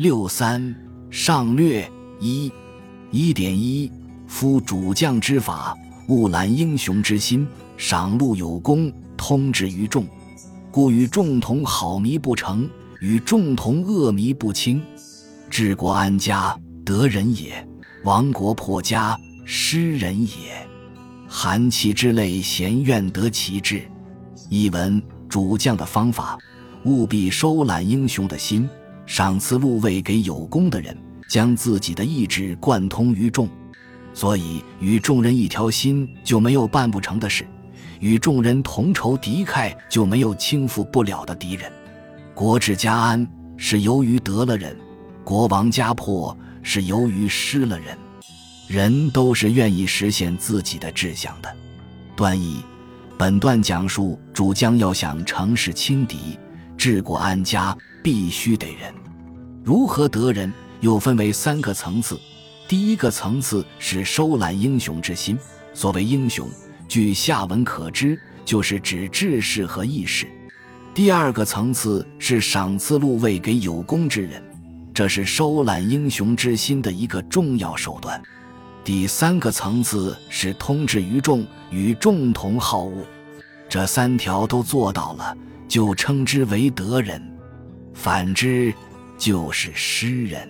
六三上略一一点一夫主将之法，勿揽英雄之心，赏禄有功，通之于众，故与众同好弥不成，与众同恶弥不清。治国安家，得人也；亡国破家，失人也。寒气之类，咸愿得其志。译文：主将的方法，务必收揽英雄的心，赏赐禄位给有功的人，将自己的意志贯通于众。所以，与众人一条心，就没有办不成的事；与众人同仇敌忾，就没有倾覆不了的敌人。国治家安，是由于得了人；国亡家破，是由于失了人。人都是愿意实现自己的志向的。段义，本段讲述主将要想乘势轻敌、治国安家，必须得人。如何得人，又分为三个层次。第一个层次是收揽英雄之心。所谓英雄，据下文可知，就是指志士和义士。第二个层次是赏赐禄位给有功之人，这是收揽英雄之心的一个重要手段。第三个层次是通志于众，与众同好恶，这三条都做到了，就称之为德人；反之，就是诗人。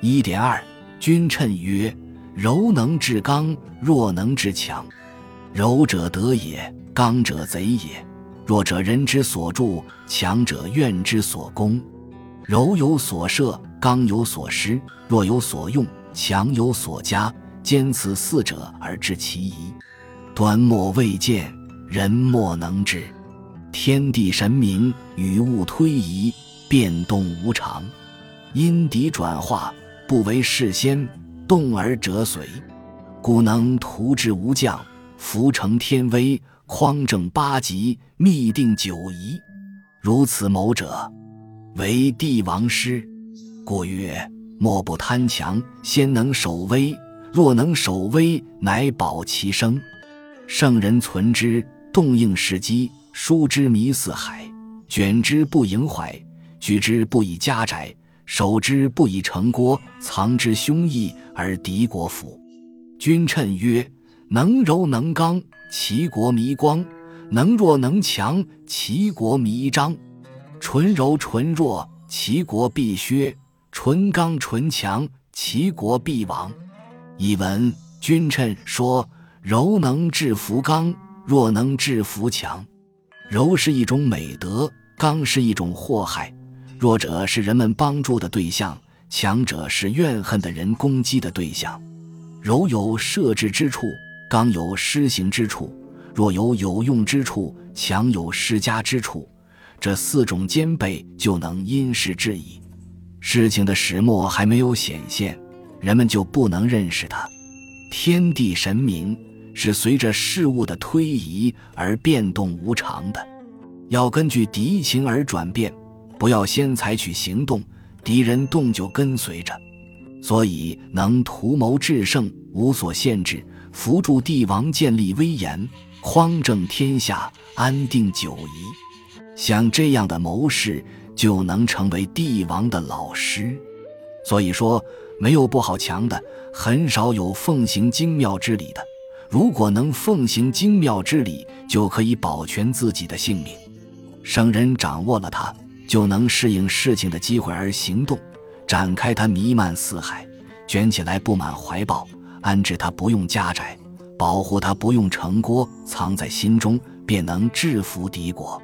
一点二，君称曰：“柔能治刚，弱能治强。柔者得也，刚者贼也。弱者人之所助，强者怨之所攻。柔有所摄，刚有所失，弱有所用，强有所加。”兼此四者而知其宜，端莫未见，人莫能知。天地神明，与物推移，变动无常，因敌转化，不为事先，动而折随，故能图之无将，福成天威，匡正八极，密定九夷。如此谋者，为帝王师。故曰：莫不贪强，先能守威。若能守威，乃保其生。圣人存之，动应时机；疏之弥四海，卷之不盈怀，举之不以家宅，守之不以城郭，藏之凶义而敌国服。君称曰：能柔能刚，其国弥光；能弱能强，其国弥彰。纯柔纯弱，其国必削；纯刚纯强，其国必亡。译文：君称说，柔能制服刚，弱能制服强。柔是一种美德，刚是一种祸害。弱者是人们帮助的对象，强者是怨恨的人攻击的对象。柔有设置之处，刚有施行之处，若有有用之处，强有施加之处。这四种兼备，就能因时制宜。事情的始末还没有显现。人们就不能认识它。天地神明是随着事物的推移而变动无常的，要根据敌情而转变，不要先采取行动，敌人动就跟随着。所以能图谋制胜，无所限制，扶助帝王建立威严，匡正天下，安定九夷。像这样的谋士，就能成为帝王的老师。所以说。没有不好强的，很少有奉行精妙之礼的。如果能奉行精妙之礼，就可以保全自己的性命。圣人掌握了它，就能适应事情的机会而行动，展开它弥漫四海，卷起来布满怀抱，安置它不用家宅，保护它不用城郭，藏在心中，便能制服敌国。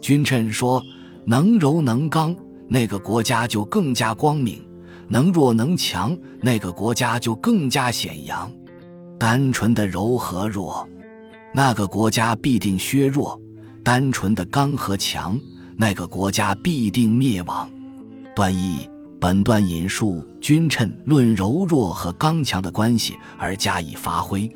君臣说：“能柔能刚，那个国家就更加光明。”能弱能强，那个国家就更加显扬；单纯的柔和弱，那个国家必定削弱；单纯的刚和强，那个国家必定灭亡。段义，本段引述君臣论柔弱和刚强的关系而加以发挥。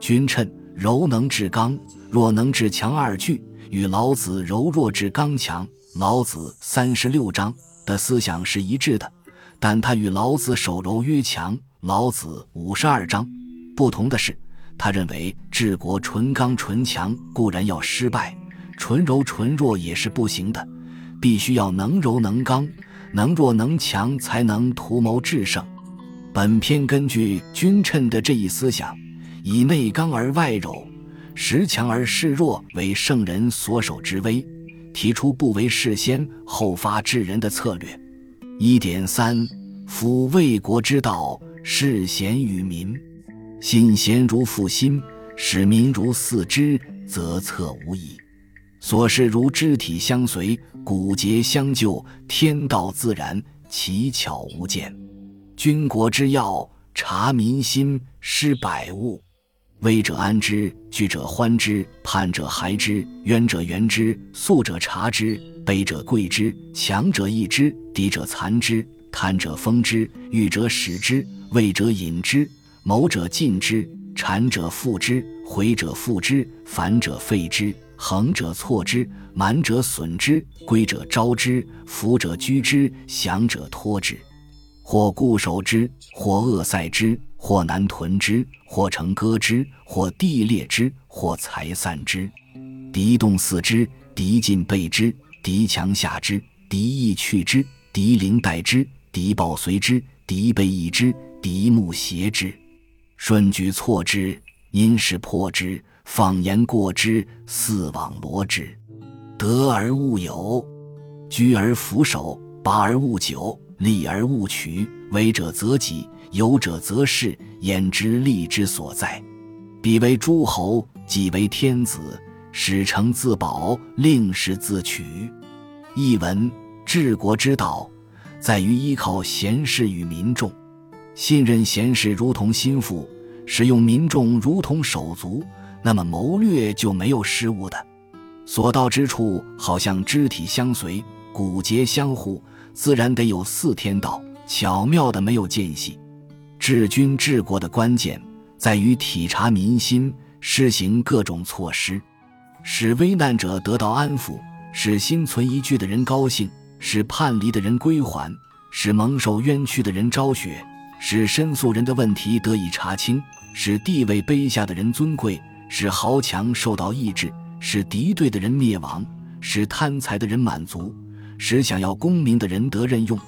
君臣柔能治刚，弱能治强二句，与老子柔弱治刚强（老子三十六章）的思想是一致的。但他与老子守柔约强，老子五十二章不同的是，他认为治国纯刚纯强固然要失败，纯柔纯弱也是不行的，必须要能柔能刚，能弱能强，才能图谋制胜。本篇根据君称的这一思想，以内刚而外柔，实强而示弱为圣人所守之威，提出不为事先后发制人的策略。一点三，夫为国之道，事贤于民，信贤如复心，使民如四之，则策无疑。所事如肢体相随，骨节相救，天道自然，奇巧无间。君国之要，察民心，施百物。危者安之，惧者欢之，叛者孩之，冤者援之，素者察之，卑者贵之，强者抑之，敌者残之，贪者封之，欲者使之，畏者引之，谋者尽之，谄者附之，毁者复之，反者废之，横者错之，满者损之，归者招之，服者居之，降者托之。或固守之，或扼塞之，或难屯之，或成割之，或地裂之，或财散之。敌动四之，敌进备之，敌强下之，敌易去之，敌临待之，敌暴随之，敌备易之，敌目挟之。顺举错之，因势破之，放言过之，四网罗之。得而勿有，居而俯首，拔而勿久。利而勿取，为者则己，有者则仕，焉知利之所在？彼为诸侯，己为天子，使成自保，令时自取。译文：治国之道，在于依靠贤士与民众，信任贤士如同心腹，使用民众如同手足，那么谋略就没有失误的。所到之处，好像肢体相随，骨节相互。自然得有四天道，巧妙的没有间隙。治军治国的关键在于体察民心，施行各种措施，使危难者得到安抚，使心存疑惧的人高兴，使叛离的人归还，使蒙受冤屈的人昭雪，使申诉人的问题得以查清，使地位卑下的人尊贵，使豪强受到抑制，使敌对的人灭亡，使贪财的人满足。使想要功名的人得任用，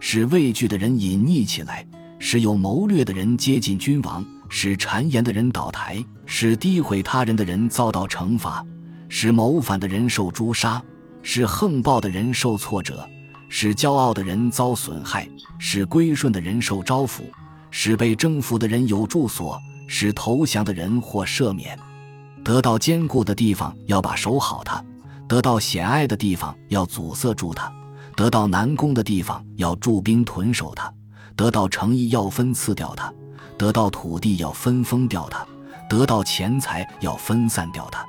使畏惧的人隐匿起来，使有谋略的人接近君王，使谗言的人倒台，使诋毁他人的人遭到惩罚，使谋反的人受诛杀，使横暴的人受挫折，使骄傲的人遭损害，使归顺的人受招抚，使被征服的人有住所，使投降的人获赦免。得到坚固的地方，要把守好它。得到险隘的地方要阻塞住它，得到难攻的地方要驻兵屯守它，得到诚意要分赐掉它，得到土地要分封掉它，得到钱财要分散掉它。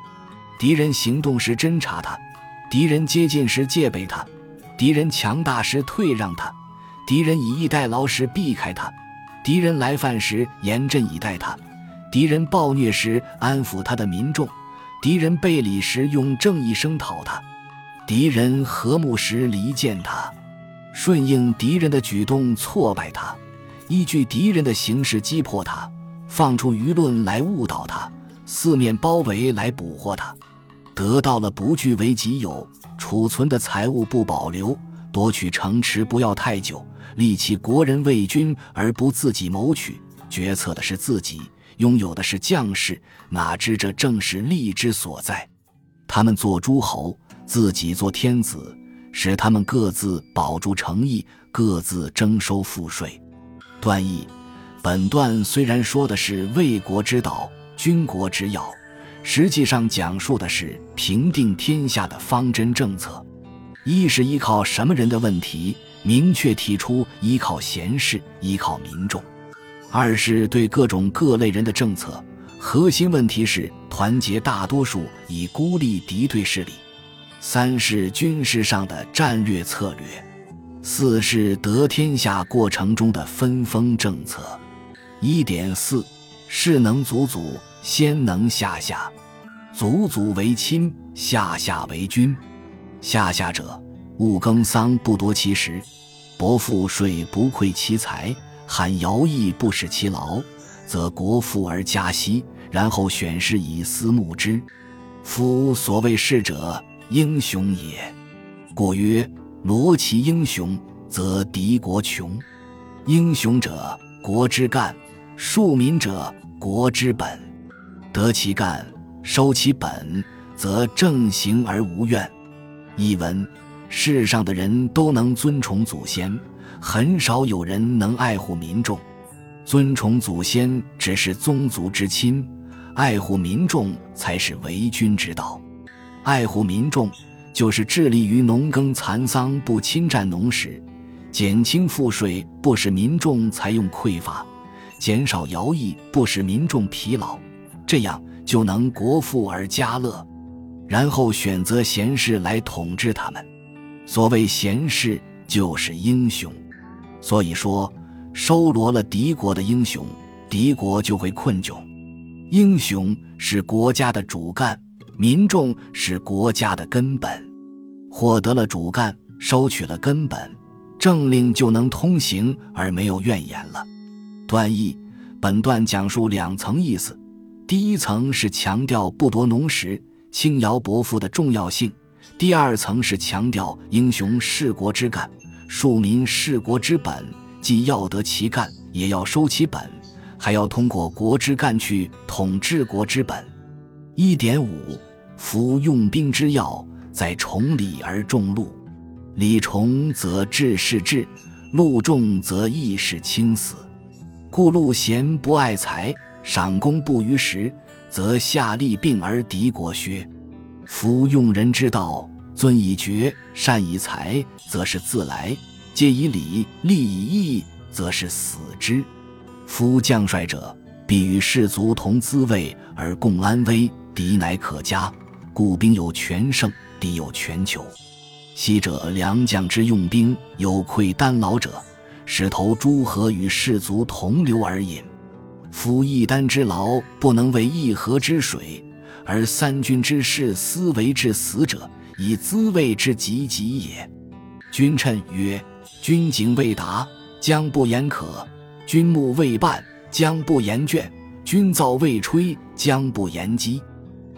敌人行动时侦察他，敌人接近时戒备他，敌人强大时退让他，敌人以逸待劳时避开他，敌人来犯时严阵以待他，敌人暴虐时安抚他的民众。敌人背礼时用正义声讨他，敌人和睦时离间他，顺应敌人的举动挫败他，依据敌人的形势击破他，放出舆论来误导他，四面包围来捕获他，得到了不据为己有，储存的财物不保留，夺取城池不要太久，立其国人为君而不自己谋取，决策的是自己。拥有的是将士，哪知这正是利之所在。他们做诸侯，自己做天子，使他们各自保住诚意，各自征收赋税。段义，本段虽然说的是为国之道、军国之要，实际上讲述的是平定天下的方针政策。一是依靠什么人的问题，明确提出依靠贤士，依靠民众。二是对各种各类人的政策，核心问题是团结大多数以孤立敌对势力；三是军事上的战略策略；四是得天下过程中的分封政策。一点四，士能祖祖，先能下下，祖祖为亲，下下为君。下下者，勿耕桑不夺其时，薄赋税不馈其财。汉徭役不使其劳，则国富而家息，然后选士以思慕之。夫所谓士者，英雄也。故曰：罗其英雄，则敌国穷。英雄者，国之干；庶民者，国之本。得其干，收其本，则正行而无怨。译文：世上的人都能尊崇祖先，很少有人能爱护民众。尊崇祖先只是宗族之亲，爱护民众才是为君之道。爱护民众，就是致力于农耕蚕桑不侵占农时，减轻赋税不使民众采用匮乏，减少徭役不使民众疲劳，这样就能国富而家乐。然后选择贤士来统治他们。所谓贤士，就是英雄。所以说。收罗了敌国的英雄，敌国就会困窘。英雄是国家的主干，民众是国家的根本。获得了主干，收取了根本，政令就能通行而没有怨言了。段义，本段讲述两层意思：第一层是强调不夺农时、轻徭薄赋的重要性；第二层是强调英雄是国之干，庶民是国之本。既要得其干，也要收其本，还要通过国之干去统治国之本。一点五，夫用兵之要，在崇礼而重禄。礼崇则治事治，禄重则义事轻死。故禄贤不爱财，赏功不于时，则下利病而敌国削。夫用人之道，尊以爵，善以财，则是自来。戒以礼，利以义，则是死之。夫将帅者，必与士卒同滋味而共安危，敌乃可嘉。故兵有全胜，敌有全求。昔者良将之用兵，有愧丹劳者，使投诸河与士卒同流而饮。夫一丹之劳，不能为一河之水，而三军之士思为至死者，以滋味之极极也。君臣曰。军警未达，将不言可；军木未半，将不言倦；军噪未吹，将不言饥。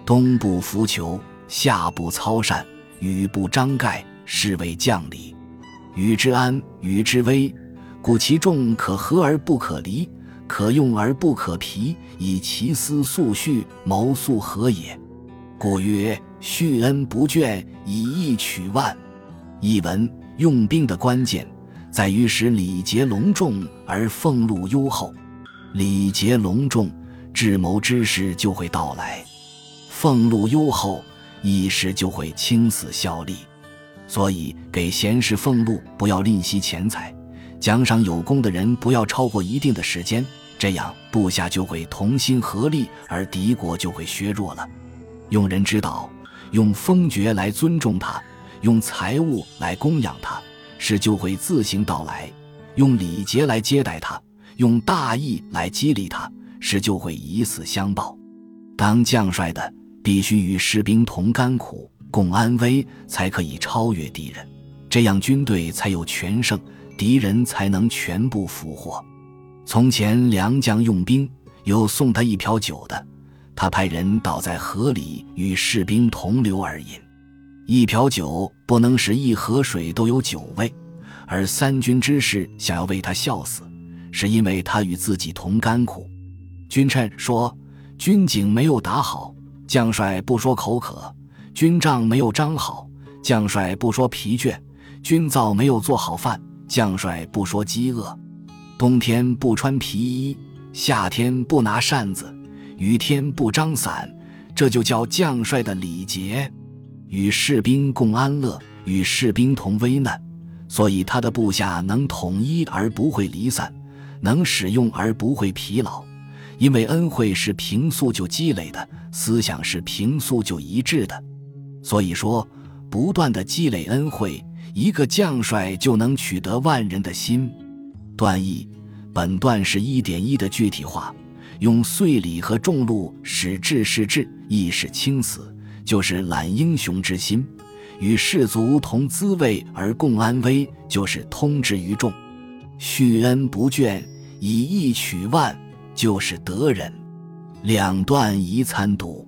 冬不拂裘，夏不操扇，雨不张盖，是谓将礼。与之安，与之危，故其众可和而不可离，可用而不可疲，以其思速续，谋速和也。故曰：恤恩不倦，以义取万。译文：用兵的关键。在于使礼节隆重而俸禄优厚，礼节隆重，智谋之士就会到来；俸禄优厚，一时就会倾死效力。所以，给贤士俸禄不要吝惜钱财，奖赏有功的人不要超过一定的时间，这样部下就会同心合力，而敌国就会削弱了。用人之道，用封爵来尊重他，用财物来供养他。事就会自行到来，用礼节来接待他，用大义来激励他，事就会以死相报。当将帅的必须与士兵同甘苦、共安危，才可以超越敌人，这样军队才有全胜，敌人才能全部俘获。从前良将用兵，有送他一瓢酒的，他派人倒在河里与士兵同流而饮。一瓢酒不能使一河水都有酒味，而三军之士想要为他笑死，是因为他与自己同甘苦。君臣说：“军警没有打好，将帅不说口渴；军帐没有张好，将帅不说疲倦；军灶没有做好饭，将帅不说饥饿。冬天不穿皮衣，夏天不拿扇子，雨天不张伞，这就叫将帅的礼节。”与士兵共安乐，与士兵同危难，所以他的部下能统一而不会离散，能使用而不会疲劳。因为恩惠是平素就积累的，思想是平素就一致的，所以说不断的积累恩惠，一个将帅就能取得万人的心。段义，本段是一点一的具体化，用岁礼和重禄使志是志，义是轻死。就是揽英雄之心，与士卒同滋味而共安危，就是通之于众；恤恩不倦，以义取万，就是得人。两段宜参读。